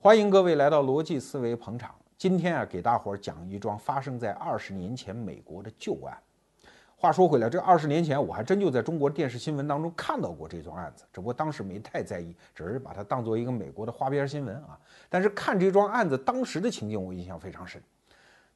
欢迎各位来到逻辑思维捧场。今天啊，给大伙儿讲一桩发生在二十年前美国的旧案。话说回来，这二十年前我还真就在中国电视新闻当中看到过这桩案子，只不过当时没太在意，只是把它当做一个美国的花边新闻啊。但是看这桩案子当时的情景，我印象非常深。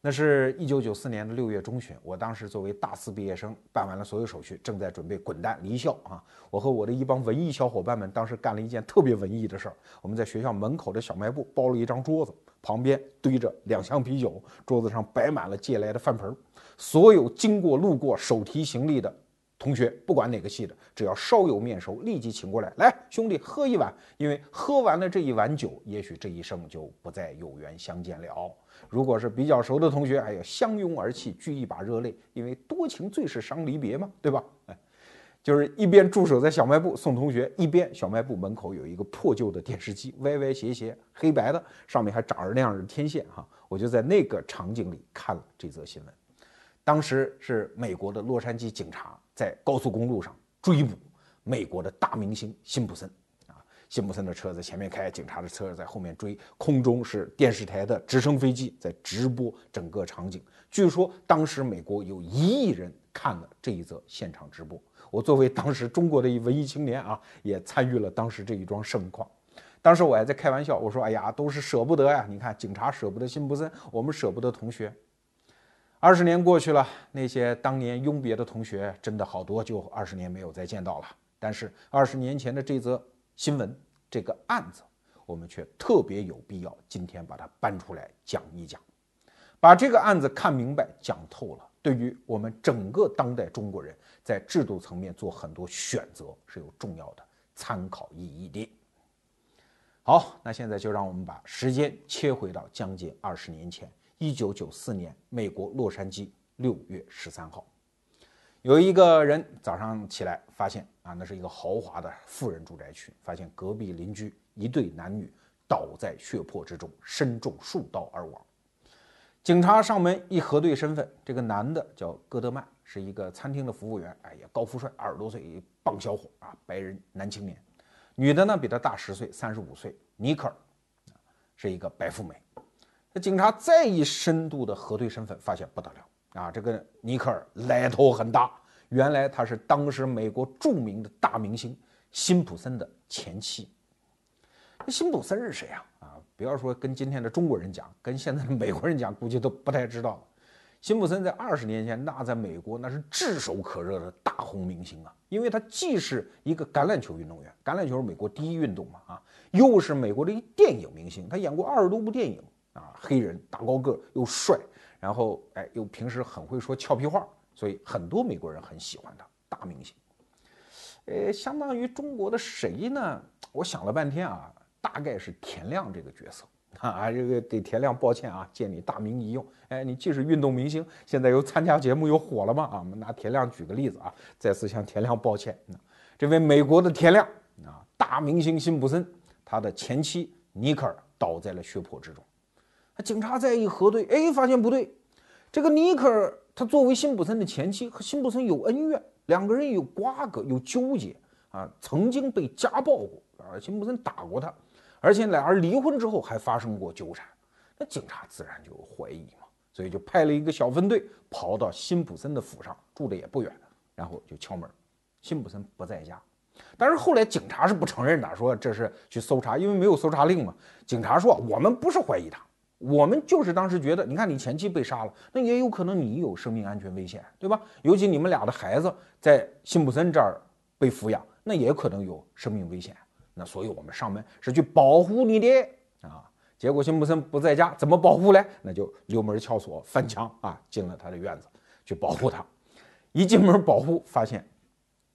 那是一九九四年的六月中旬，我当时作为大四毕业生，办完了所有手续，正在准备滚蛋离校啊！我和我的一帮文艺小伙伴们，当时干了一件特别文艺的事儿。我们在学校门口的小卖部包了一张桌子，旁边堆着两箱啤酒，桌子上摆满了借来的饭盆。所有经过路过手提行李的同学，不管哪个系的，只要稍有面熟，立即请过来，来兄弟喝一碗，因为喝完了这一碗酒，也许这一生就不再有缘相见了。如果是比较熟的同学，哎呀，相拥而泣，聚一把热泪，因为多情最是伤离别嘛，对吧？哎，就是一边驻守在小卖部送同学，一边小卖部门口有一个破旧的电视机，歪歪斜斜，黑白的，上面还长着那样的天线哈。我就在那个场景里看了这则新闻。当时是美国的洛杉矶警察在高速公路上追捕美国的大明星辛普森啊。辛普森的车在前面开，警察的车在后面追，空中是电视台的直升飞机在直播整个场景。据说当时美国有一亿人看了这一则现场直播。我作为当时中国的一文艺青年啊，也参与了当时这一桩盛况。当时我还在开玩笑，我说：“哎呀，都是舍不得呀！你看，警察舍不得辛普森，我们舍不得同学。”二十年过去了，那些当年拥别的同学，真的好多就二十年没有再见到了。但是二十年前的这则。新闻这个案子，我们却特别有必要今天把它搬出来讲一讲，把这个案子看明白、讲透了，对于我们整个当代中国人在制度层面做很多选择是有重要的参考意义的。好，那现在就让我们把时间切回到将近二十年前，一九九四年，美国洛杉矶六月十三号。有一个人早上起来发现啊，那是一个豪华的富人住宅区，发现隔壁邻居一对男女倒在血泊之中，身中数刀而亡。警察上门一核对身份，这个男的叫戈德曼，是一个餐厅的服务员，哎呀，高富帅，二十多岁，棒小伙啊，白人男青年。女的呢比他大十岁，三十五岁，尼克尔，是一个白富美。那警察再一深度的核对身份，发现不得了。啊，这个尼克尔来头很大，原来他是当时美国著名的大明星辛普森的前妻。那辛普森是谁呀？啊，不要说跟今天的中国人讲，跟现在的美国人讲，估计都不太知道。辛普森在二十年前，那在美国那是炙手可热的大红明星啊，因为他既是一个橄榄球运动员，橄榄球是美国第一运动嘛，啊，又是美国的一电影明星，他演过二十多部电影啊，黑人大高个又帅。然后，哎，又平时很会说俏皮话，所以很多美国人很喜欢他，大明星。呃，相当于中国的谁呢？我想了半天啊，大概是田亮这个角色 啊。这个给田亮抱歉啊，借你大名一用。哎，你既是运动明星，现在又参加节目又火了嘛啊？我们拿田亮举个例子啊，再次向田亮抱歉。这位美国的田亮啊，大明星辛普森，他的前妻尼克尔倒在了血泊之中。警察再一核对，哎，发现不对。这个尼克尔，他作为辛普森的前妻，和辛普森有恩怨，两个人有瓜葛，有纠结啊，曾经被家暴过啊，辛普森打过他，而且俩人离婚之后还发生过纠缠。那警察自然就怀疑嘛，所以就派了一个小分队跑到辛普森的府上，住的也不远，然后就敲门，辛普森不在家。但是后来警察是不承认的，说这是去搜查，因为没有搜查令嘛。警察说我们不是怀疑他。我们就是当时觉得，你看你前妻被杀了，那也有可能你有生命安全危险，对吧？尤其你们俩的孩子在辛普森这儿被抚养，那也可能有生命危险。那所以我们上门是去保护你的啊。结果辛普森不在家，怎么保护嘞？那就溜门撬锁翻墙啊，进了他的院子去保护他。一进门保护，发现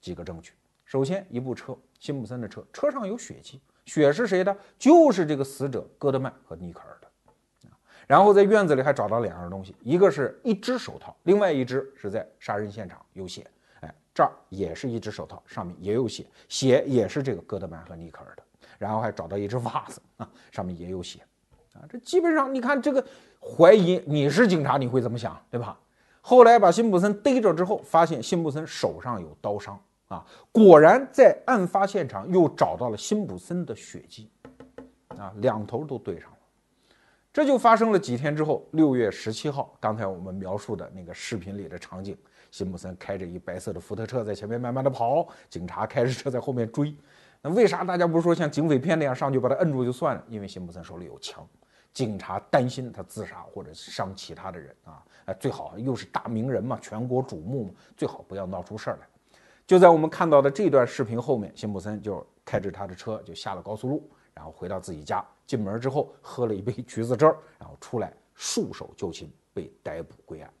几个证据。首先，一部车，辛普森的车，车上有血迹，血是谁的？就是这个死者戈德曼和尼克尔的。然后在院子里还找到两样东西，一个是一只手套，另外一只是在杀人现场有血。哎，这儿也是一只手套，上面也有血，血也是这个戈德曼和尼克尔的。然后还找到一只袜子啊，上面也有血。啊，这基本上你看这个怀疑你是警察，你会怎么想，对吧？后来把辛普森逮着之后，发现辛普森手上有刀伤啊，果然在案发现场又找到了辛普森的血迹。啊，两头都对上了。这就发生了几天之后，六月十七号，刚才我们描述的那个视频里的场景，辛普森开着一白色的福特车在前面慢慢的跑，警察开着车在后面追。那为啥大家不是说像警匪片那样上去把他摁住就算了？因为辛普森手里有枪，警察担心他自杀或者伤其他的人啊，哎，最好又是大名人嘛，全国瞩目嘛，最好不要闹出事儿来。就在我们看到的这段视频后面，辛普森就开着他的车就下了高速路，然后回到自己家，进门之后喝了一杯橘子汁儿，然后出来束手就擒，被逮捕归案。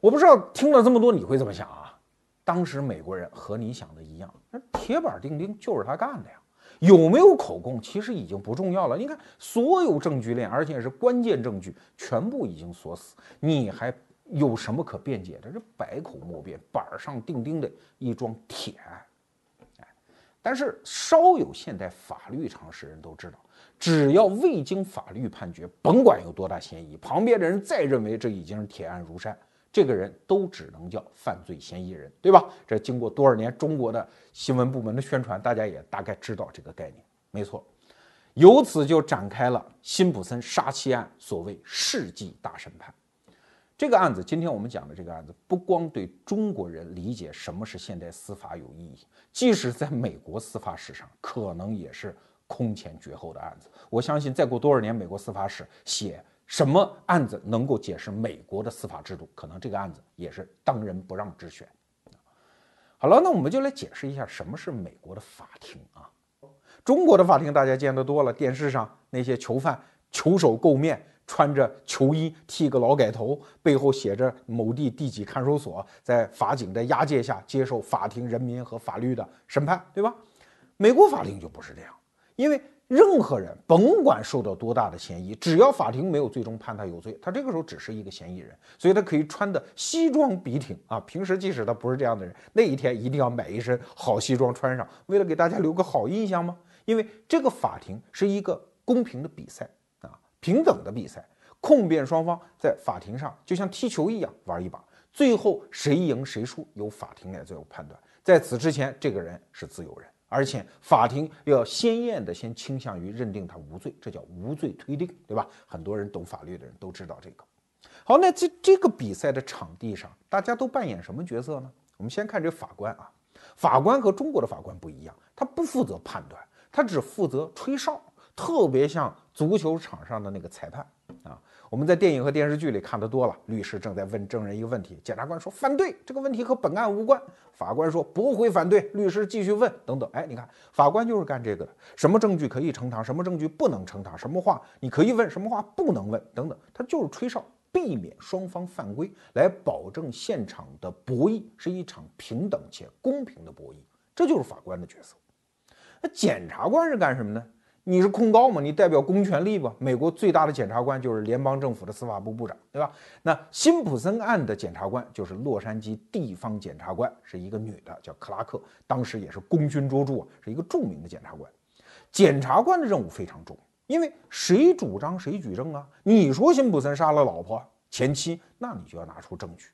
我不知道听了这么多你会怎么想啊？当时美国人和你想的一样，那铁板钉钉就是他干的呀。有没有口供其实已经不重要了。你看，所有证据链，而且是关键证据，全部已经锁死，你还有什么可辩解的？这百口莫辩，板上钉钉的一桩铁案。但是稍有现代法律常识人都知道，只要未经法律判决，甭管有多大嫌疑，旁边的人再认为这已经是铁案如山。这个人都只能叫犯罪嫌疑人，对吧？这经过多少年中国的新闻部门的宣传，大家也大概知道这个概念。没错，由此就展开了辛普森杀妻案所谓世纪大审判。这个案子，今天我们讲的这个案子，不光对中国人理解什么是现代司法有意义，即使在美国司法史上，可能也是空前绝后的案子。我相信，再过多少年，美国司法史写。什么案子能够解释美国的司法制度？可能这个案子也是当仁不让之选。好了，那我们就来解释一下什么是美国的法庭啊。中国的法庭大家见得多了，电视上那些囚犯囚手垢面，穿着囚衣，剃个劳改头，背后写着某地第几看守所，在法警的押解下接受法庭人民和法律的审判，对吧？美国法庭就不是这样，因为。任何人甭管受到多大的嫌疑，只要法庭没有最终判他有罪，他这个时候只是一个嫌疑人，所以他可以穿的西装笔挺啊。平时即使他不是这样的人，那一天一定要买一身好西装穿上，为了给大家留个好印象吗？因为这个法庭是一个公平的比赛，平等的比赛，控辩双方在法庭上就像踢球一样玩一把，最后谁赢谁输由法庭来最后判断。在此之前，这个人是自由人。而且法庭要鲜艳的先倾向于认定他无罪，这叫无罪推定，对吧？很多人懂法律的人都知道这个。好，那在这个比赛的场地上，大家都扮演什么角色呢？我们先看这法官啊，法官和中国的法官不一样，他不负责判断，他只负责吹哨，特别像足球场上的那个裁判啊。我们在电影和电视剧里看得多了，律师正在问证人一个问题，检察官说反对，这个问题和本案无关。法官说驳回反对，律师继续问，等等。哎，你看，法官就是干这个的，什么证据可以呈堂，什么证据不能呈堂，什么话你可以问，什么话不能问，等等，他就是吹哨，避免双方犯规，来保证现场的博弈是一场平等且公平的博弈，这就是法官的角色。那检察官是干什么呢？你是控告吗？你代表公权力吧？美国最大的检察官就是联邦政府的司法部部长，对吧？那辛普森案的检察官就是洛杉矶地方检察官，是一个女的，叫克拉克，当时也是功勋卓著，是一个著名的检察官。检察官的任务非常重，因为谁主张谁举证啊？你说辛普森杀了老婆前妻，那你就要拿出证据，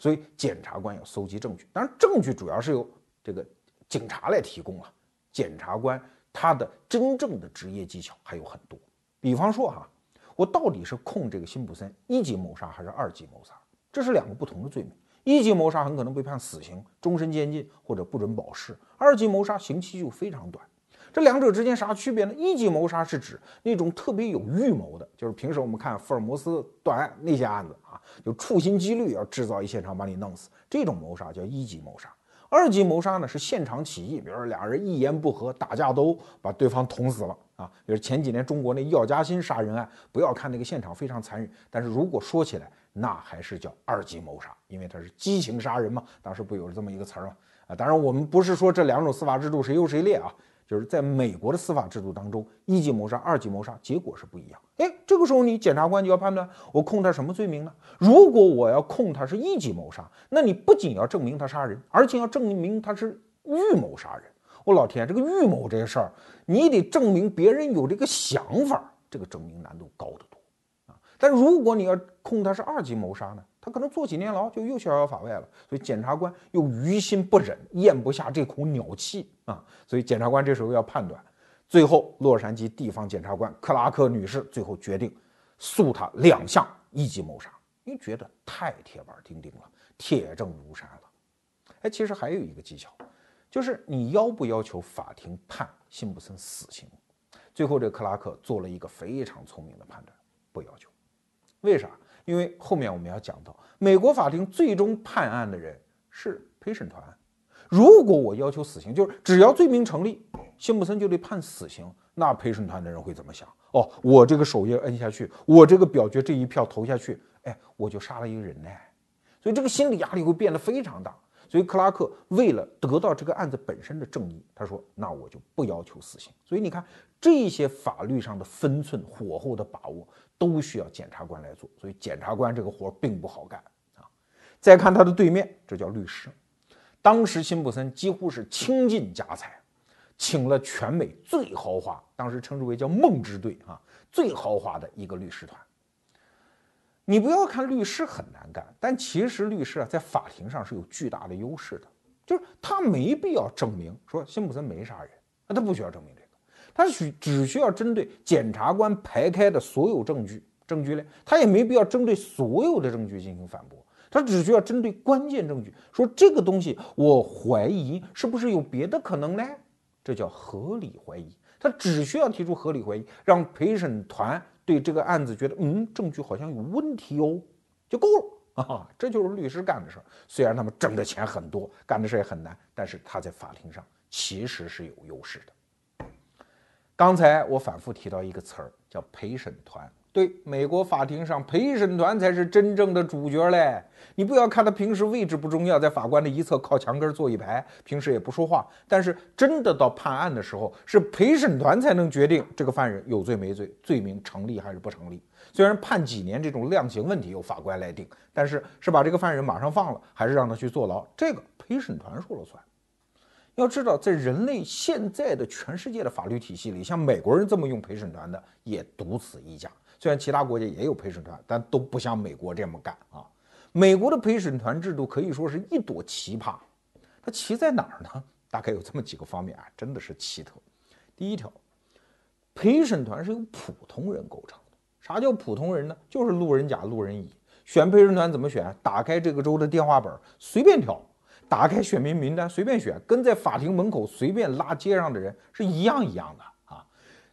所以检察官要搜集证据。当然，证据主要是由这个警察来提供啊，检察官。他的真正的职业技巧还有很多，比方说哈，我到底是控这个辛普森一级谋杀还是二级谋杀？这是两个不同的罪名。一级谋杀很可能被判死刑、终身监禁或者不准保释，二级谋杀刑期就非常短。这两者之间啥区别呢？一级谋杀是指那种特别有预谋的，就是平时我们看福尔摩斯断案那些案子啊，就处心积虑要制造一现场把你弄死，这种谋杀叫一级谋杀。二级谋杀呢是现场起义，比如说俩人一言不合打架斗殴，把对方捅死了啊。比如前几年中国那药家鑫杀人案，不要看那个现场非常残忍，但是如果说起来，那还是叫二级谋杀，因为他是激情杀人嘛。当时不有这么一个词儿吗？啊，当然我们不是说这两种司法制度谁优谁劣啊。就是在美国的司法制度当中，一级谋杀、二级谋杀结果是不一样。哎，这个时候你检察官就要判断，我控他什么罪名呢？如果我要控他是一级谋杀，那你不仅要证明他杀人，而且要证明他是预谋杀人。我老天，这个预谋这个事儿，你得证明别人有这个想法，这个证明难度高得多啊。但如果你要控他是二级谋杀呢？他可能坐几年牢就又逍遥法外了，所以检察官又于心不忍，咽不下这口鸟气啊，所以检察官这时候要判断，最后，洛杉矶地方检察官克拉克女士最后决定诉他两项一级谋杀，因为觉得太铁板钉钉了，铁证如山了。哎，其实还有一个技巧，就是你要不要求法庭判辛普森死刑？最后，这克拉克做了一个非常聪明的判断，不要求。为啥？因为后面我们要讲到，美国法庭最终判案的人是陪审团。如果我要求死刑，就是只要罪名成立，辛普森就得判死刑，那陪审团的人会怎么想？哦，我这个手印摁下去，我这个表决这一票投下去，哎，我就杀了一个人呢。所以这个心理压力会变得非常大。所以克拉克为了得到这个案子本身的正义，他说：“那我就不要求死刑。”所以你看，这些法律上的分寸、火候的把握，都需要检察官来做。所以检察官这个活并不好干啊。再看他的对面，这叫律师。当时辛普森几乎是倾尽家财，请了全美最豪华，当时称之为叫“梦之队”啊，最豪华的一个律师团。你不要看律师很难干，但其实律师啊，在法庭上是有巨大的优势的，就是他没必要证明说辛普森没杀人，那他不需要证明这，他需只需要针对检察官排开的所有证据证据链，他也没必要针对所有的证据进行反驳，他只需要针对关键证据说这个东西我怀疑是不是有别的可能呢？这叫合理怀疑，他只需要提出合理怀疑，让陪审团。对这个案子觉得，嗯，证据好像有问题哦，就够了啊！这就是律师干的事儿。虽然他们挣的钱很多，干的事也很难，但是他在法庭上其实是有优势的。刚才我反复提到一个词儿，叫陪审团。对，美国法庭上陪审团才是真正的主角嘞！你不要看他平时位置不重要，在法官的一侧靠墙根坐一排，平时也不说话。但是真的到判案的时候，是陪审团才能决定这个犯人有罪没罪，罪名成立还是不成立。虽然判几年这种量刑问题由法官来定，但是是把这个犯人马上放了，还是让他去坐牢，这个陪审团说了算。要知道，在人类现在的全世界的法律体系里，像美国人这么用陪审团的也独此一家。虽然其他国家也有陪审团，但都不像美国这么干啊！美国的陪审团制度可以说是一朵奇葩。它奇在哪儿呢？大概有这么几个方面啊，真的是奇特。第一条，陪审团是由普通人构成的。啥叫普通人呢？就是路人甲、路人乙。选陪审团怎么选？打开这个州的电话本，随便挑；打开选民名单，随便选，跟在法庭门口随便拉街上的人是一样一样的啊。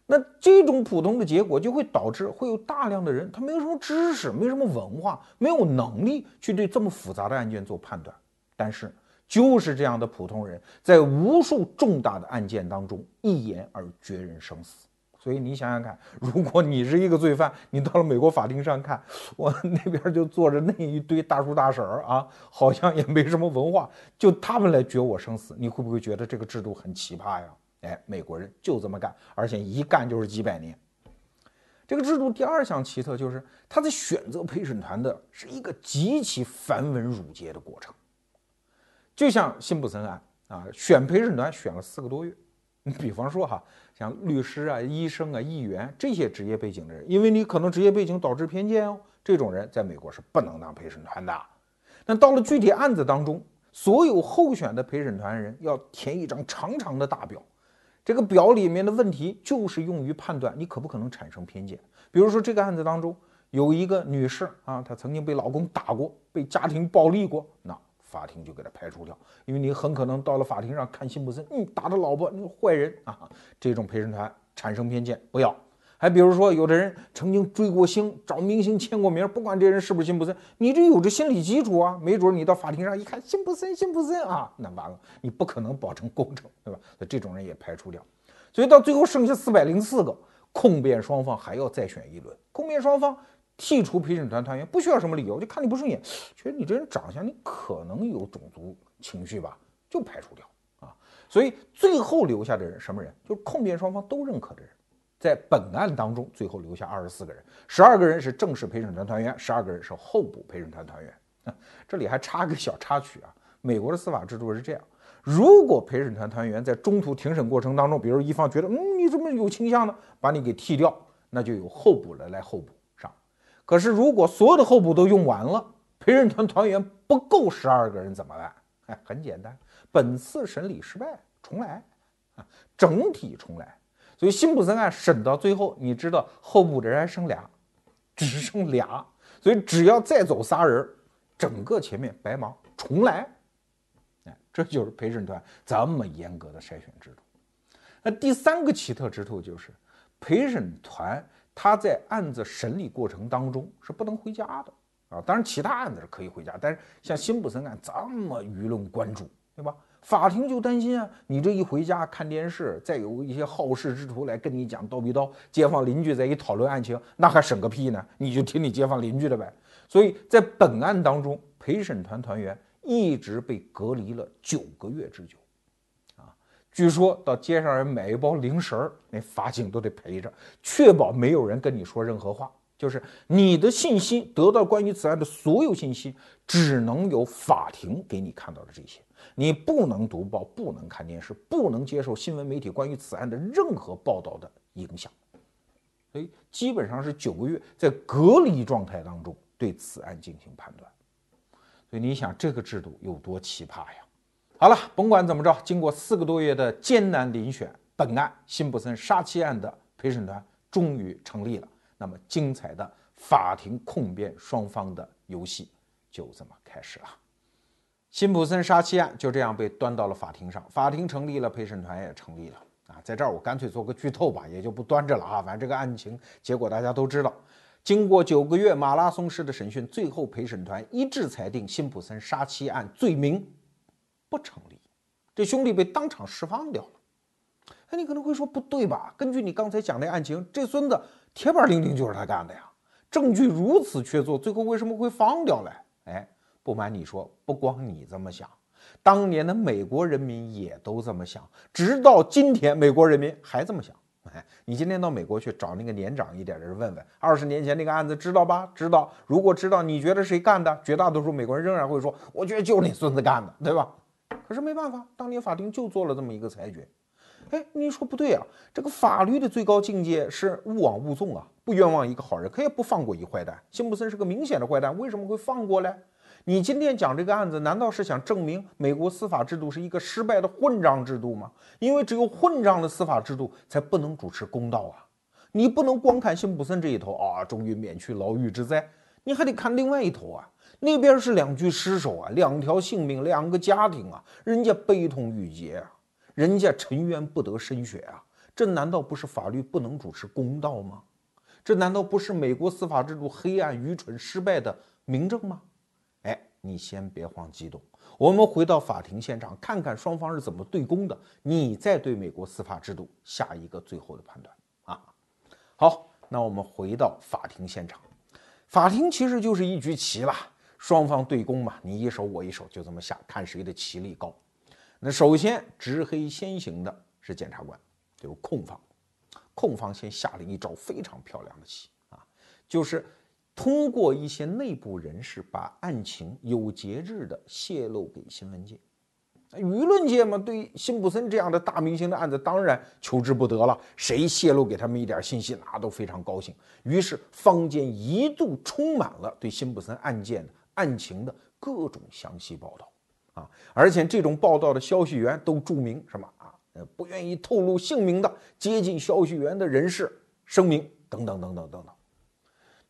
那这种普通的结果就会导致会有大量的人，他没有什么知识，没什么文化，没有能力去对这么复杂的案件做判断。但是就是这样的普通人，在无数重大的案件当中一言而决人生死。所以你想想看，如果你是一个罪犯，你到了美国法庭上看，我 那边就坐着那一堆大叔大婶儿啊，好像也没什么文化，就他们来决我生死，你会不会觉得这个制度很奇葩呀？哎，美国人就这么干，而且一干就是几百年。这个制度第二项奇特就是，他在选择陪审团的是一个极其繁文缛节的过程。就像辛普森案啊，选陪审团选了四个多月。你比方说哈，像律师啊、医生啊、议员这些职业背景的人，因为你可能职业背景导致偏见哦，这种人在美国是不能当陪审团的。那到了具体案子当中，所有候选的陪审团人要填一张长长的大表。这个表里面的问题就是用于判断你可不可能产生偏见。比如说这个案子当中有一个女士啊，她曾经被老公打过，被家庭暴力过，那法庭就给他排除掉，因为你很可能到了法庭上看辛普森，嗯，打他老婆，你坏人啊，这种陪审团产生偏见，不要。还比如说，有的人曾经追过星，找明星签过名，不管这人是不是辛普森，你这有着心理基础啊。没准你到法庭上一看，辛普森，辛普森啊，那完了，你不可能保证公正，对吧？那这种人也排除掉。所以到最后剩下四百零四个控辩双方还要再选一轮，控辩双方剔除陪审团团员，不需要什么理由，就看你不顺眼，觉得你这人长相，你可能有种族情绪吧，就排除掉啊。所以最后留下的人什么人？就是控辩双方都认可的人。在本案当中，最后留下二十四个人，十二个人是正式陪审团团员，十二个人是候补陪审团团员。这里还插个小插曲啊，美国的司法制度是这样：如果陪审团团员在中途庭审过程当中，比如一方觉得嗯你怎么有倾向呢，把你给剃掉，那就有候补的来候补。可是如果所有的候补都用完了，陪审团团员不够十二个人怎么办？哎，很简单，本次审理失败，重来啊，整体重来。所以辛普森案审到最后，你知道候补的人还剩俩，只剩俩，所以只要再走仨人，整个前面白忙，重来。哎，这就是陪审团这么严格的筛选制度。那第三个奇特之处就是，陪审团他在案子审理过程当中是不能回家的啊。当然，其他案子是可以回家，但是像辛普森案这么舆论关注，对吧？法庭就担心啊，你这一回家看电视，再有一些好事之徒来跟你讲叨逼叨，街坊邻居在一讨论案情，那还审个屁呢？你就听你街坊邻居的呗。所以在本案当中，陪审团团员一直被隔离了九个月之久。据说到街上人买一包零食儿，那法警都得陪着，确保没有人跟你说任何话。就是你的信息得到关于此案的所有信息，只能由法庭给你看到的这些，你不能读报，不能看电视，不能接受新闻媒体关于此案的任何报道的影响。所以基本上是九个月在隔离状态当中对此案进行判断。所以你想这个制度有多奇葩呀？好了，甭管怎么着，经过四个多月的艰难遴选，本案辛普森杀妻案的陪审团终于成立了。那么，精彩的法庭控辩双方的游戏就这么开始了。辛普森杀妻案就这样被端到了法庭上，法庭成立了，陪审团也成立了。啊，在这儿我干脆做个剧透吧，也就不端着了啊。反正这个案情结果大家都知道。经过九个月马拉松式的审讯，最后陪审团一致裁定辛普森杀妻案罪名。不成立，这兄弟被当场释放掉了。哎，你可能会说不对吧？根据你刚才讲的案情，这孙子铁板钉钉就是他干的呀，证据如此确凿，最后为什么会放掉嘞？哎，不瞒你说，不光你这么想，当年的美国人民也都这么想，直到今天，美国人民还这么想。哎，你今天到美国去找那个年长一点的人问问，二十年前那个案子知道吧？知道。如果知道，你觉得谁干的？绝大多数美国人仍然会说，我觉得就是你孙子干的，对吧？可是没办法，当年法庭就做了这么一个裁决。哎，你说不对啊？这个法律的最高境界是勿枉勿纵啊，不冤枉一个好人，可也不放过一坏蛋。辛普森是个明显的坏蛋，为什么会放过嘞？你今天讲这个案子，难道是想证明美国司法制度是一个失败的混账制度吗？因为只有混账的司法制度才不能主持公道啊！你不能光看辛普森这一头啊，终于免去牢狱之灾，你还得看另外一头啊。那边是两具尸首啊，两条性命，两个家庭啊，人家悲痛欲绝啊，人家沉冤不得深雪啊，这难道不是法律不能主持公道吗？这难道不是美国司法制度黑暗、愚蠢、失败的明证吗？哎，你先别慌激动，我们回到法庭现场，看看双方是怎么对攻的，你再对美国司法制度下一个最后的判断啊。好，那我们回到法庭现场，法庭其实就是一局棋了。双方对攻嘛，你一手我一手，就这么下，看谁的棋力高。那首先执黑先行的是检察官，就是控方。控方先下了一招非常漂亮的棋啊，就是通过一些内部人士把案情有节制的泄露给新闻界。舆论界嘛，对辛普森这样的大明星的案子当然求之不得了，谁泄露给他们一点信息，那都非常高兴。于是坊间一度充满了对辛普森案件的。案情的各种详细报道，啊，而且这种报道的消息源都注明什么啊？呃，不愿意透露姓名的接近消息源的人士声明等等等等等等。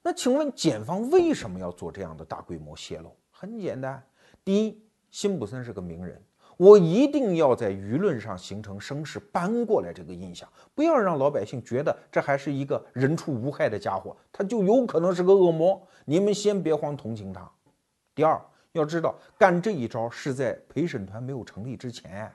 那请问检方为什么要做这样的大规模泄露？很简单，第一，辛普森是个名人，我一定要在舆论上形成声势，搬过来这个印象，不要让老百姓觉得这还是一个人畜无害的家伙，他就有可能是个恶魔。你们先别慌同情他。第二，要知道干这一招是在陪审团没有成立之前，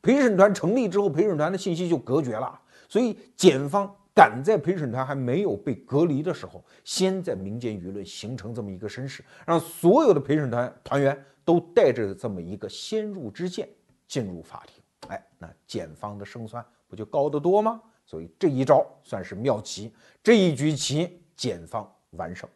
陪审团成立之后，陪审团的信息就隔绝了。所以检方赶在陪审团还没有被隔离的时候，先在民间舆论形成这么一个声势，让所有的陪审团团员都带着这么一个先入之见进入法庭。哎，那检方的胜算不就高得多吗？所以这一招算是妙棋，这一局棋检方完胜。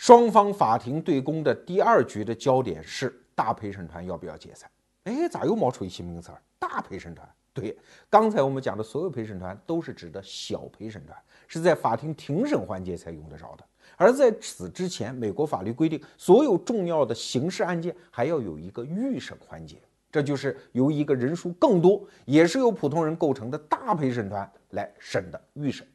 双方法庭对攻的第二局的焦点是大陪审团要不要解散？哎，咋又冒出一新名词儿？大陪审团？对，刚才我们讲的所有陪审团都是指的小陪审团，是在法庭庭审环节才用得着的。而在此之前，美国法律规定，所有重要的刑事案件还要有一个预审环节，这就是由一个人数更多，也是由普通人构成的大陪审团来审的预审。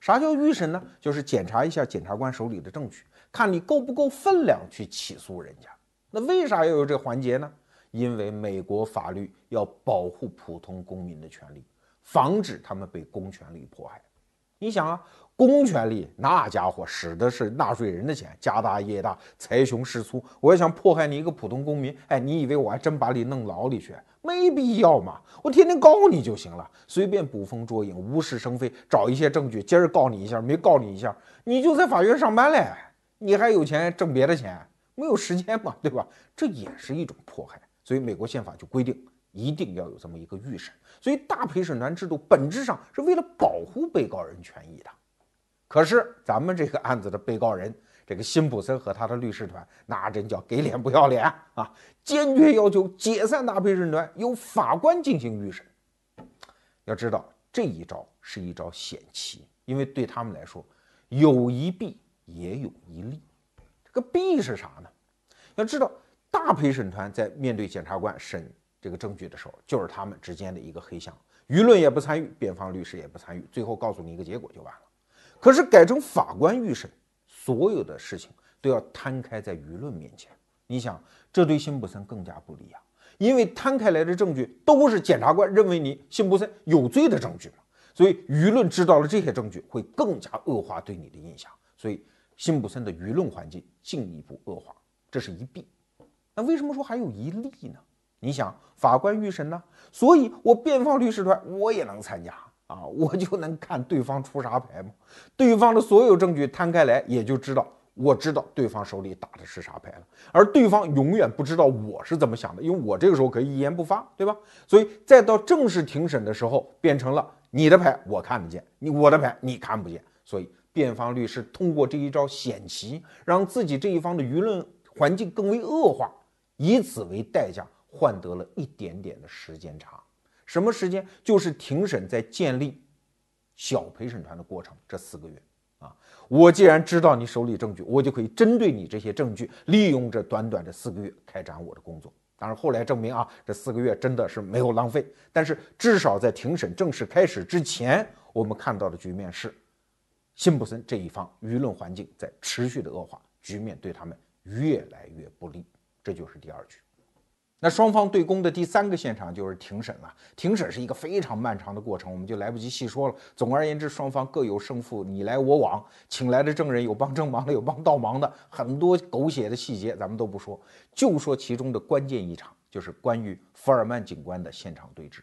啥叫预审呢？就是检查一下检察官手里的证据，看你够不够分量去起诉人家。那为啥要有这环节呢？因为美国法律要保护普通公民的权利，防止他们被公权力迫害。你想啊，公权力那家伙使的是纳税人的钱，家大业大，财雄势粗。我要想迫害你一个普通公民，哎，你以为我还真把你弄牢里去？没必要嘛，我天天告你就行了，随便捕风捉影，无事生非，找一些证据，今儿告你一下，没告你一下，你就在法院上班嘞，你还有钱挣别的钱，没有时间嘛，对吧？这也是一种迫害，所以美国宪法就规定一定要有这么一个预审，所以大陪审团制度本质上是为了保护被告人权益的。可是咱们这个案子的被告人。这个辛普森和他的律师团，那真叫给脸不要脸啊！坚决要求解散大陪审团，由法官进行预审。要知道，这一招是一招险棋，因为对他们来说，有一弊也有一例。这个弊是啥呢？要知道，大陪审团在面对检察官审这个证据的时候，就是他们之间的一个黑箱，舆论也不参与，辩方律师也不参与，最后告诉你一个结果就完了。可是改成法官预审。所有的事情都要摊开在舆论面前，你想，这对辛普森更加不利啊！因为摊开来的证据都是检察官认为你辛普森有罪的证据嘛，所以舆论知道了这些证据会更加恶化对你的印象，所以辛普森的舆论环境进一步恶化，这是一弊。那为什么说还有一利呢？你想，法官预审呢，所以我辩方律师团我也能参加。啊，我就能看对方出啥牌吗？对方的所有证据摊开来，也就知道我知道对方手里打的是啥牌了。而对方永远不知道我是怎么想的，因为我这个时候可以一言不发，对吧？所以再到正式庭审的时候，变成了你的牌我看得见，你我的牌你看不见。所以辩方律师通过这一招险棋，让自己这一方的舆论环境更为恶化，以此为代价换得了一点点的时间差。什么时间？就是庭审在建立小陪审团的过程，这四个月啊。我既然知道你手里证据，我就可以针对你这些证据，利用这短短的四个月开展我的工作。当然，后来证明啊，这四个月真的是没有浪费。但是至少在庭审正式开始之前，我们看到的局面是，辛普森这一方舆论环境在持续的恶化，局面对他们越来越不利。这就是第二局。那双方对攻的第三个现场就是庭审了。庭审是一个非常漫长的过程，我们就来不及细说了。总而言之，双方各有胜负，你来我往，请来的证人有帮正忙的，有帮倒忙的，很多狗血的细节咱们都不说，就说其中的关键一场，就是关于福尔曼警官的现场对峙。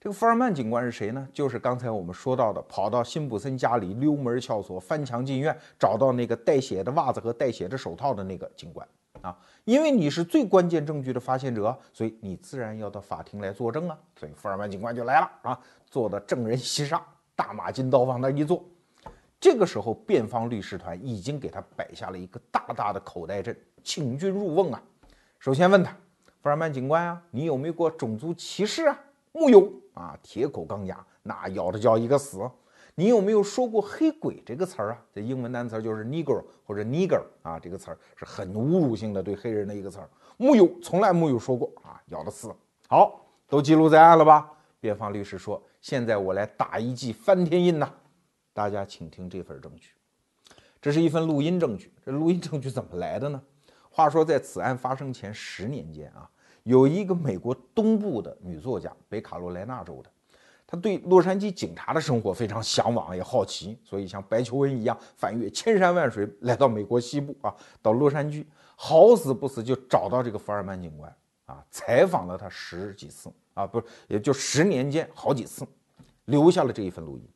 这个福尔曼警官是谁呢？就是刚才我们说到的，跑到辛普森家里溜门撬锁、翻墙进院，找到那个带血的袜子和带血的手套的那个警官。啊，因为你是最关键证据的发现者，所以你自然要到法庭来作证啊。所以福尔曼警官就来了啊，坐的证人席上，大马金刀往那一坐。这个时候，辩方律师团已经给他摆下了一个大大的口袋阵，请君入瓮啊。首先问他，福尔曼警官啊，你有没有过种族歧视啊？木有啊，铁口钢牙，那咬的叫一个死。你有没有说过“黑鬼”这个词儿啊？这英文单词就是 “nigger” 或者 “nigger” 啊，这个词儿是很侮辱性的对黑人的一个词儿。木有，从来没有说过啊，咬的死。好，都记录在案了吧？辩方律师说：“现在我来打一记翻天印呐！”大家请听这份证据，这是一份录音证据。这录音证据怎么来的呢？话说在此案发生前十年间啊，有一个美国东部的女作家，北卡罗来纳州的。她对洛杉矶警察的生活非常向往，也好奇，所以像白求恩一样翻越千山万水来到美国西部啊，到洛杉矶，好死不死就找到这个福尔曼警官啊，采访了他十几次啊，不是，也就十年间好几次，留下了这一份录音。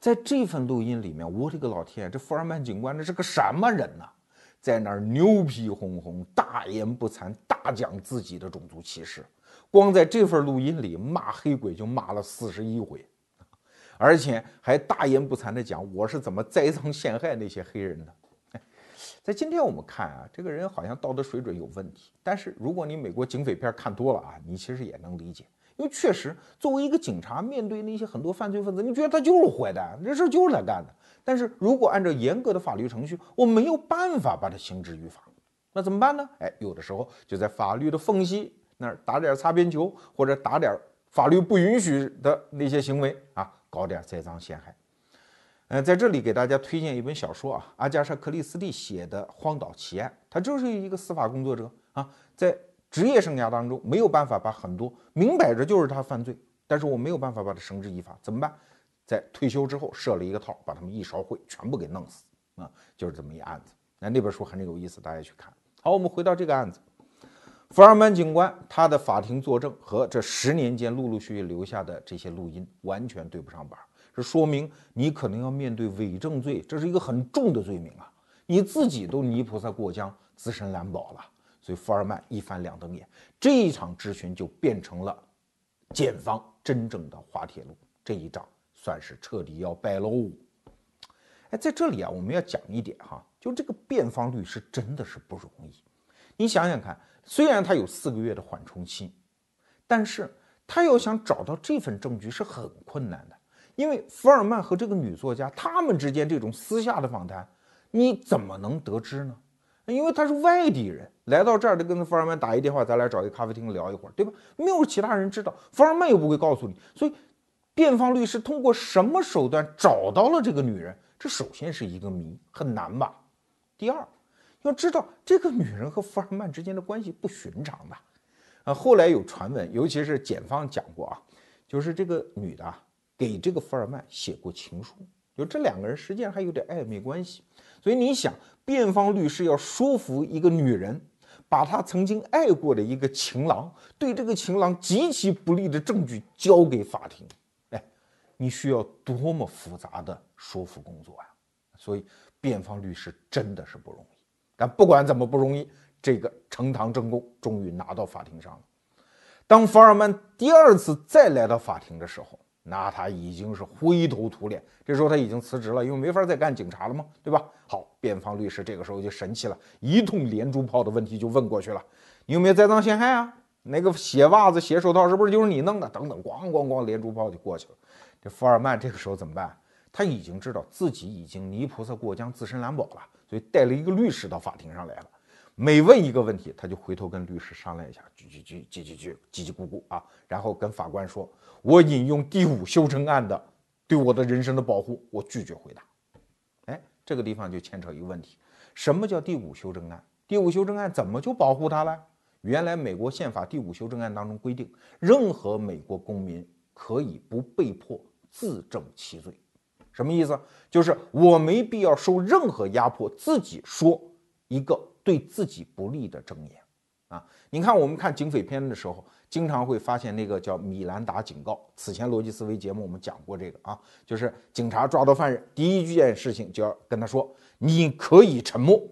在这份录音里面，我的个老天，这福尔曼警官这是个什么人呢？在那儿牛皮哄哄，大言不惭，大讲自己的种族歧视。光在这份录音里骂黑鬼就骂了四十一回，而且还大言不惭地讲我是怎么栽赃陷害那些黑人的。在今天我们看啊，这个人好像道德水准有问题。但是如果你美国警匪片看多了啊，你其实也能理解，因为确实作为一个警察，面对那些很多犯罪分子，你觉得他就是坏蛋，这事就是他干的。但是如果按照严格的法律程序，我没有办法把他刑之于法，那怎么办呢？哎，有的时候就在法律的缝隙。那儿打点擦边球，或者打点法律不允许的那些行为啊，搞点栽赃陷害。呃，在这里给大家推荐一本小说啊，阿加莎·克里斯蒂写的《荒岛奇案》，他就是一个司法工作者啊，在职业生涯当中没有办法把很多明摆着就是他犯罪，但是我没有办法把他绳之以法，怎么办？在退休之后设了一个套，把他们一烧毁，全部给弄死啊，就是这么一案子。那那本书很有意思，大家去看。好，我们回到这个案子，福尔曼警官他的法庭作证和这十年间陆陆续续留下的这些录音完全对不上板。这说明你可能要面对伪证罪，这是一个很重的罪名啊！你自己都泥菩萨过江，自身难保了。所以福尔曼一翻两瞪眼，这一场质询就变成了检方真正的滑铁卢，这一仗算是彻底要败喽。哎，在这里啊，我们要讲一点哈，就这个辩方律师真的是不容易。你想想看，虽然他有四个月的缓冲期，但是他要想找到这份证据是很困难的。因为福尔曼和这个女作家他们之间这种私下的访谈，你怎么能得知呢？因为他是外地人，来到这儿就跟福尔曼打一电话，咱俩找一咖啡厅聊一会儿，对吧？没有其他人知道，福尔曼又不会告诉你。所以，辩方律师通过什么手段找到了这个女人？这首先是一个谜，很难吧？第二，要知道这个女人和福尔曼之间的关系不寻常的。啊，后来有传闻，尤其是检方讲过啊，就是这个女的。给这个福尔曼写过情书，就这两个人实际上还有点暧昧关系，所以你想，辩方律师要说服一个女人，把她曾经爱过的一个情郎对这个情郎极其不利的证据交给法庭，哎，你需要多么复杂的说服工作啊！所以辩方律师真的是不容易。但不管怎么不容易，这个呈堂证供终于拿到法庭上了。当福尔曼第二次再来到法庭的时候，那他已经是灰头土脸，这时候他已经辞职了，因为没法再干警察了嘛，对吧？好，辩方律师这个时候就神气了，一通连珠炮的问题就问过去了：你有没有栽赃陷害啊？那个鞋袜子、鞋手套是不是就是你弄的？等等，咣咣咣，连珠炮就过去了。这福尔曼这个时候怎么办？他已经知道自己已经泥菩萨过江，自身难保了，所以带了一个律师到法庭上来了。每问一个问题，他就回头跟律师商量一下，叽叽叽叽叽叽叽叽咕咕啊，然后跟法官说：“我引用第五修正案的对我的人身的保护，我拒绝回答。”哎，这个地方就牵扯一个问题：什么叫第五修正案？第五修正案怎么就保护他了？原来美国宪法第五修正案当中规定，任何美国公民可以不被迫自证其罪。什么意思？就是我没必要受任何压迫，自己说一个。对自己不利的证言，啊，你看我们看警匪片的时候，经常会发现那个叫米兰达警告。此前逻辑思维节目我们讲过这个啊，就是警察抓到犯人，第一件事情就要跟他说，你可以沉默，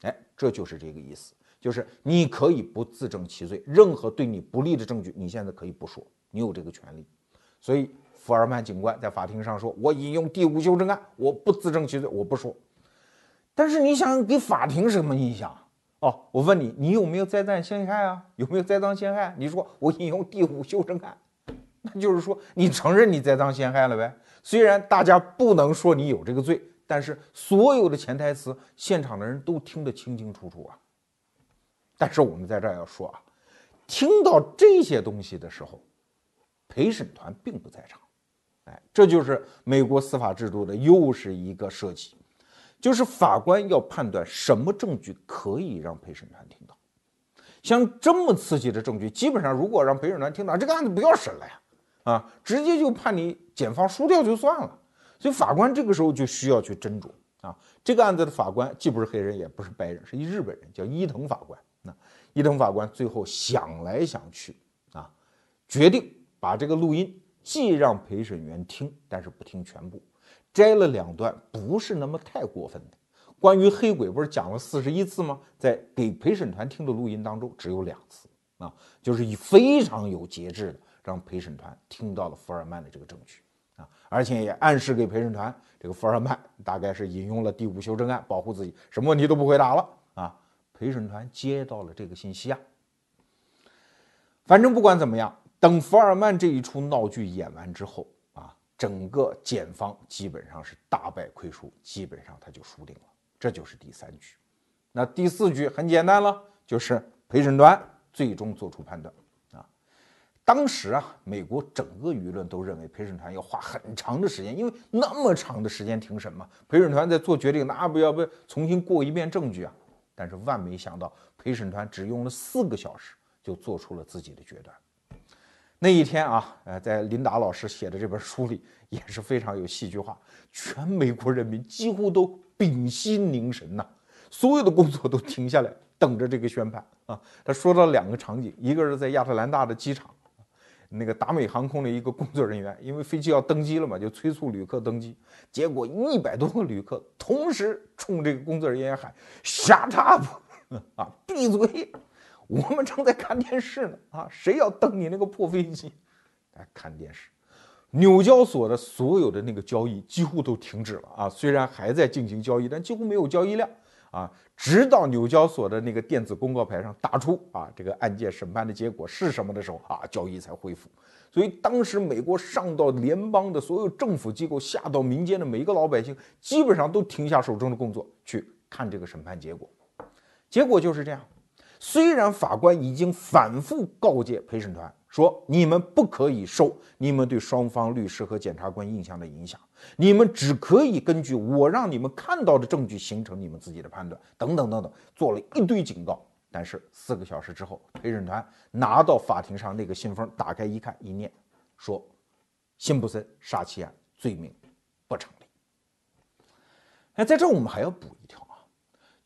哎，这就是这个意思，就是你可以不自证其罪，任何对你不利的证据，你现在可以不说，你有这个权利。所以福尔曼警官在法庭上说，我引用第五修正案，我不自证其罪，我不说。但是你想给法庭什么印象？哦，我问你，你有没有栽赃陷害啊？有没有栽赃陷害？你说我引用第五修正案，那就是说你承认你栽赃陷害了呗？虽然大家不能说你有这个罪，但是所有的潜台词，现场的人都听得清清楚楚啊。但是我们在这儿要说啊，听到这些东西的时候，陪审团并不在场。哎，这就是美国司法制度的又是一个设计。就是法官要判断什么证据可以让陪审团听到，像这么刺激的证据，基本上如果让陪审团听到，这个案子不要审了呀，啊，直接就判你检方输掉就算了。所以法官这个时候就需要去斟酌啊。这个案子的法官既不是黑人，也不是白人，是一日本人，叫伊藤法官。那伊藤法官最后想来想去啊，决定把这个录音既让陪审员听，但是不听全部。摘了两段，不是那么太过分的。关于黑鬼，不是讲了四十一次吗？在给陪审团听的录音当中，只有两次啊，就是以非常有节制的让陪审团听到了福尔曼的这个证据啊，而且也暗示给陪审团，这个福尔曼大概是引用了第五修正案保护自己，什么问题都不回答了啊。陪审团接到了这个信息啊。反正不管怎么样，等福尔曼这一出闹剧演完之后。整个检方基本上是大败亏输，基本上他就输定了。这就是第三局。那第四局很简单了，就是陪审团最终做出判断啊。当时啊，美国整个舆论都认为陪审团要花很长的时间，因为那么长的时间庭审嘛，陪审团在做决定，那不要不重新过一遍证据啊？但是万没想到，陪审团只用了四个小时就做出了自己的决断。那一天啊，呃，在琳达老师写的这本书里也是非常有戏剧化，全美国人民几乎都屏息凝神呐，所有的工作都停下来。等着这个宣判啊！他说到两个场景，一个是在亚特兰大的机场，那个达美航空的一个工作人员，因为飞机要登机了嘛，就催促旅客登机，结果一百多个旅客同时冲这个工作人员喊：“Shut up！” 啊，闭嘴！我们正在看电视呢啊！谁要登你那个破飞机？来看电视。纽交所的所有的那个交易几乎都停止了啊，虽然还在进行交易，但几乎没有交易量。啊，直到纽交所的那个电子公告牌上打出啊，这个案件审判的结果是什么的时候啊，交易才恢复。所以当时美国上到联邦的所有政府机构，下到民间的每一个老百姓，基本上都停下手中的工作去看这个审判结果。结果就是这样，虽然法官已经反复告诫陪审团。说你们不可以受你们对双方律师和检察官印象的影响，你们只可以根据我让你们看到的证据形成你们自己的判断，等等等等，做了一堆警告。但是四个小时之后，陪审团拿到法庭上那个信封，打开一看，一念，说辛普森杀妻案罪名不成立。哎，在这我们还要补一条啊，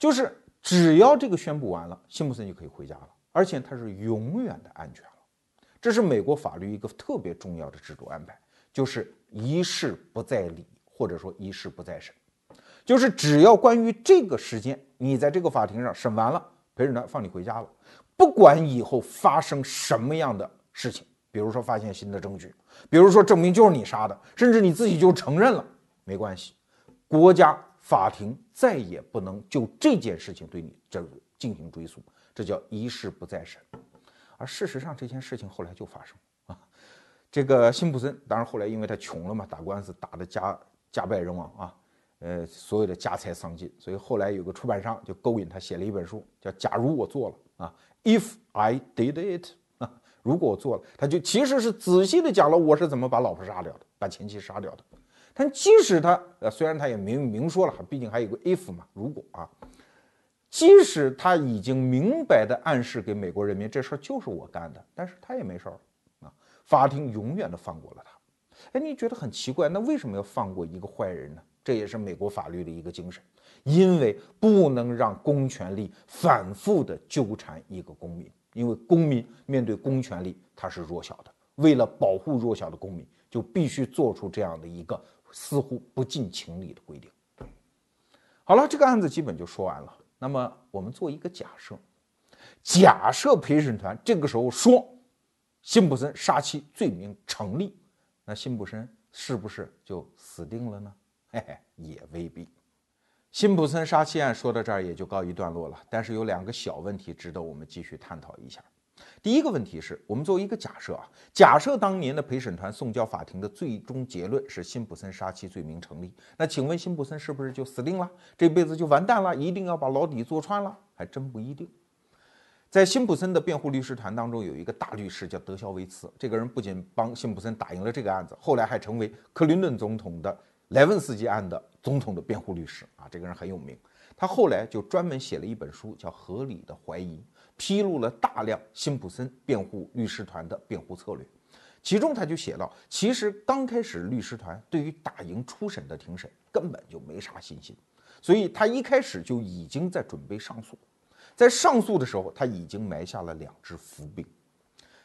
就是只要这个宣布完了，辛普森就可以回家了，而且他是永远的安全了。这是美国法律一个特别重要的制度安排，就是一事不再理，或者说一事不再审，就是只要关于这个事件，你在这个法庭上审完了，陪审团放你回家了，不管以后发生什么样的事情，比如说发现新的证据，比如说证明就是你杀的，甚至你自己就承认了，没关系，国家法庭再也不能就这件事情对你这进行追诉，这叫一事不再审。而事实上，这件事情后来就发生啊。这个辛普森，当然后来因为他穷了嘛，打官司打的家家败人亡啊，呃，所有的家财丧尽，所以后来有个出版商就勾引他写了一本书，叫《假如我做了》啊，If I did it 啊，如果我做了，他就其实是仔细的讲了我是怎么把老婆杀掉的，把前妻杀掉的。但即使他呃，虽然他也明明说了，毕竟还有个 if 嘛，如果啊。即使他已经明白的暗示给美国人民，这事儿就是我干的，但是他也没事儿啊。法庭永远的放过了他。哎，你觉得很奇怪，那为什么要放过一个坏人呢？这也是美国法律的一个精神，因为不能让公权力反复的纠缠一个公民，因为公民面对公权力他是弱小的，为了保护弱小的公民，就必须做出这样的一个似乎不近情理的规定。好了，这个案子基本就说完了。那么我们做一个假设，假设陪审团这个时候说辛普森杀妻罪名成立，那辛普森是不是就死定了呢？嘿嘿，也未必。辛普森杀妻案说到这儿也就告一段落了，但是有两个小问题值得我们继续探讨一下。第一个问题是我们作为一个假设啊，假设当年的陪审团送交法庭的最终结论是辛普森杀妻罪名成立，那请问辛普森是不是就死定了？这辈子就完蛋了？一定要把牢底坐穿了？还真不一定。在辛普森的辩护律师团当中，有一个大律师叫德肖维茨，这个人不仅帮辛普森打赢了这个案子，后来还成为克林顿总统的莱文斯基案的总统的辩护律师啊，这个人很有名。他后来就专门写了一本书，叫《合理的怀疑》。披露了大量辛普森辩护律师团的辩护策略，其中他就写到，其实刚开始律师团对于打赢初审的庭审根本就没啥信心，所以他一开始就已经在准备上诉，在上诉的时候他已经埋下了两只伏兵，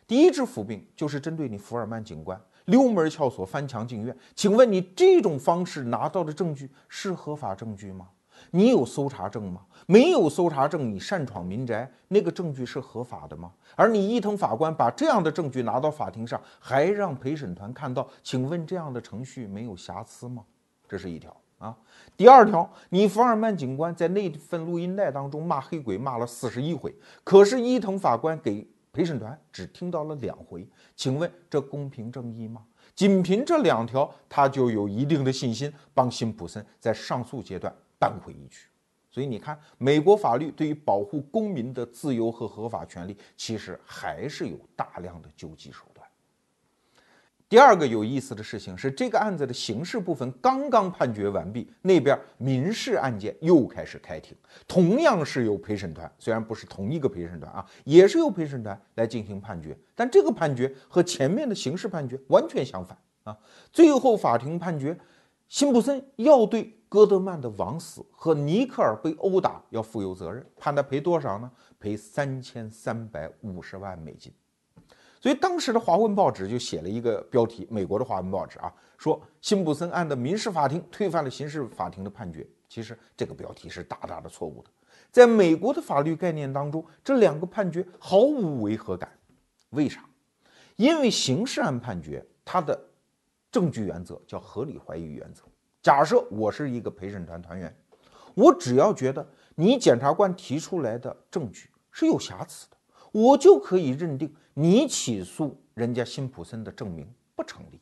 第一只伏兵就是针对你福尔曼警官溜门撬锁翻墙进院，请问你这种方式拿到的证据是合法证据吗？你有搜查证吗？没有搜查证，你擅闯民宅，那个证据是合法的吗？而你伊藤法官把这样的证据拿到法庭上，还让陪审团看到，请问这样的程序没有瑕疵吗？这是一条啊。第二条，你福尔曼警官在那份录音带当中骂黑鬼骂了四十一回，可是伊藤法官给陪审团只听到了两回，请问这公平正义吗？仅凭这两条，他就有一定的信心帮辛普森在上诉阶段。扳回一局，所以你看，美国法律对于保护公民的自由和合法权利，其实还是有大量的救济手段。第二个有意思的事情是，这个案子的刑事部分刚刚判决完毕，那边民事案件又开始开庭，同样是由陪审团，虽然不是同一个陪审团啊，也是由陪审团来进行判决，但这个判决和前面的刑事判决完全相反啊。最后法庭判决，辛普森要对戈德曼的枉死和尼克尔被殴打要负有责任，判他赔多少呢？赔三千三百五十万美金。所以当时的华文报纸就写了一个标题，美国的华文报纸啊，说辛普森案的民事法庭推翻了刑事法庭的判决。其实这个标题是大大的错误的。在美国的法律概念当中，这两个判决毫无违和感。为啥？因为刑事案判决它的证据原则叫合理怀疑原则。假设我是一个陪审团团员，我只要觉得你检察官提出来的证据是有瑕疵的，我就可以认定。你起诉人家辛普森的证明不成立，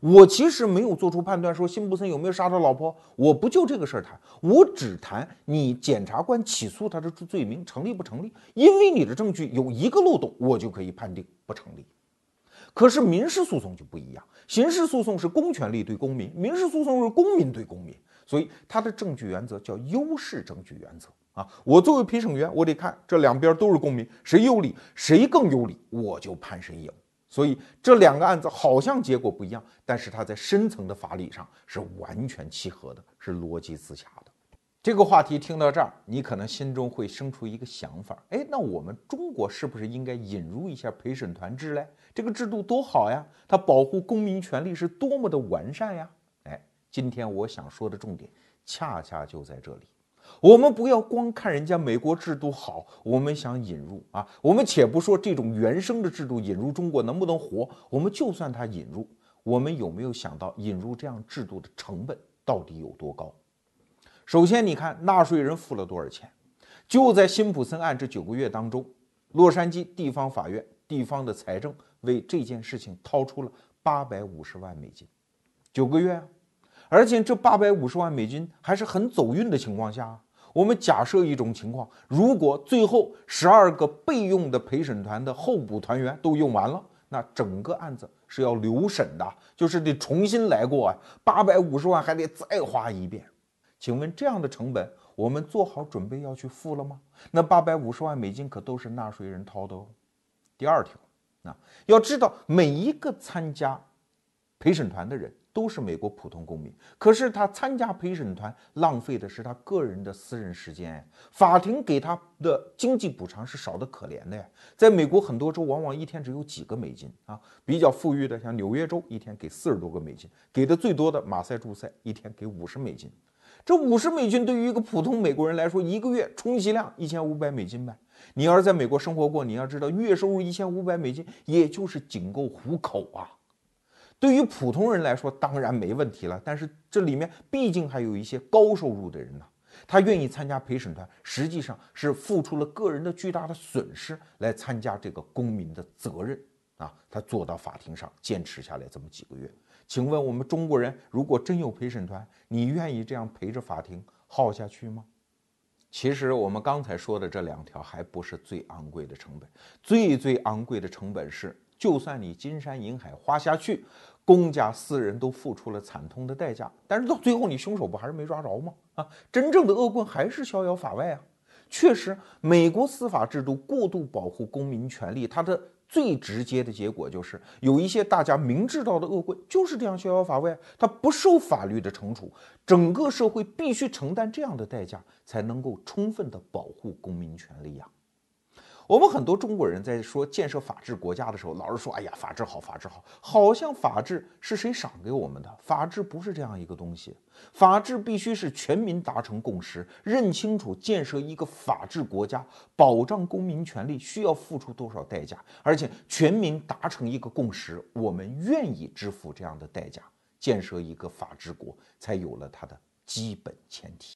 我其实没有做出判断说辛普森有没有杀他老婆，我不就这个事儿谈，我只谈你检察官起诉他的罪名成立不成立，因为你的证据有一个漏洞，我就可以判定不成立。可是民事诉讼就不一样，刑事诉讼是公权力对公民，民事诉讼是公民对公民，所以它的证据原则叫优势证据原则。啊，我作为陪审员，我得看这两边都是公民，谁有理，谁更有理，我就判谁赢。所以这两个案子好像结果不一样，但是它在深层的法理上是完全契合的，是逻辑自洽的。这个话题听到这儿，你可能心中会生出一个想法：哎，那我们中国是不是应该引入一下陪审团制嘞？这个制度多好呀，它保护公民权利是多么的完善呀！哎，今天我想说的重点，恰恰就在这里。我们不要光看人家美国制度好，我们想引入啊。我们且不说这种原生的制度引入中国能不能活，我们就算它引入，我们有没有想到引入这样制度的成本到底有多高？首先，你看纳税人付了多少钱？就在辛普森案这九个月当中，洛杉矶地方法院、地方的财政为这件事情掏出了八百五十万美金，九个月啊。而且这八百五十万美金还是很走运的情况下，我们假设一种情况：如果最后十二个备用的陪审团的候补团员都用完了，那整个案子是要留审的，就是得重新来过啊，八百五十万还得再花一遍。请问这样的成本，我们做好准备要去付了吗？那八百五十万美金可都是纳税人掏的哦。第二条，那要知道每一个参加陪审团的人。都是美国普通公民，可是他参加陪审团浪费的是他个人的私人时间，法庭给他的经济补偿是少得可怜的呀。在美国很多州，往往一天只有几个美金啊，比较富裕的像纽约州，一天给四十多个美金，给的最多的马赛诸塞一天给五十美金。这五十美金对于一个普通美国人来说，一个月充其量一千五百美金呗。你要是在美国生活过，你要知道月收入一千五百美金，也就是仅够糊口啊。对于普通人来说，当然没问题了。但是这里面毕竟还有一些高收入的人呢，他愿意参加陪审团，实际上是付出了个人的巨大的损失来参加这个公民的责任啊。他坐到法庭上坚持下来这么几个月，请问我们中国人如果真有陪审团，你愿意这样陪着法庭耗下去吗？其实我们刚才说的这两条还不是最昂贵的成本，最最昂贵的成本是。就算你金山银海花下去，公家私人都付出了惨痛的代价，但是到最后你凶手不还是没抓着吗？啊，真正的恶棍还是逍遥法外啊！确实，美国司法制度过度保护公民权利，它的最直接的结果就是有一些大家明知道的恶棍就是这样逍遥法外，他不受法律的惩处，整个社会必须承担这样的代价，才能够充分的保护公民权利呀。我们很多中国人在说建设法治国家的时候，老是说：“哎呀，法治好，法治好。”好像法治是谁赏给我们的？法治不是这样一个东西。法治必须是全民达成共识，认清楚建设一个法治国家、保障公民权利需要付出多少代价，而且全民达成一个共识，我们愿意支付这样的代价，建设一个法治国才有了它的基本前提。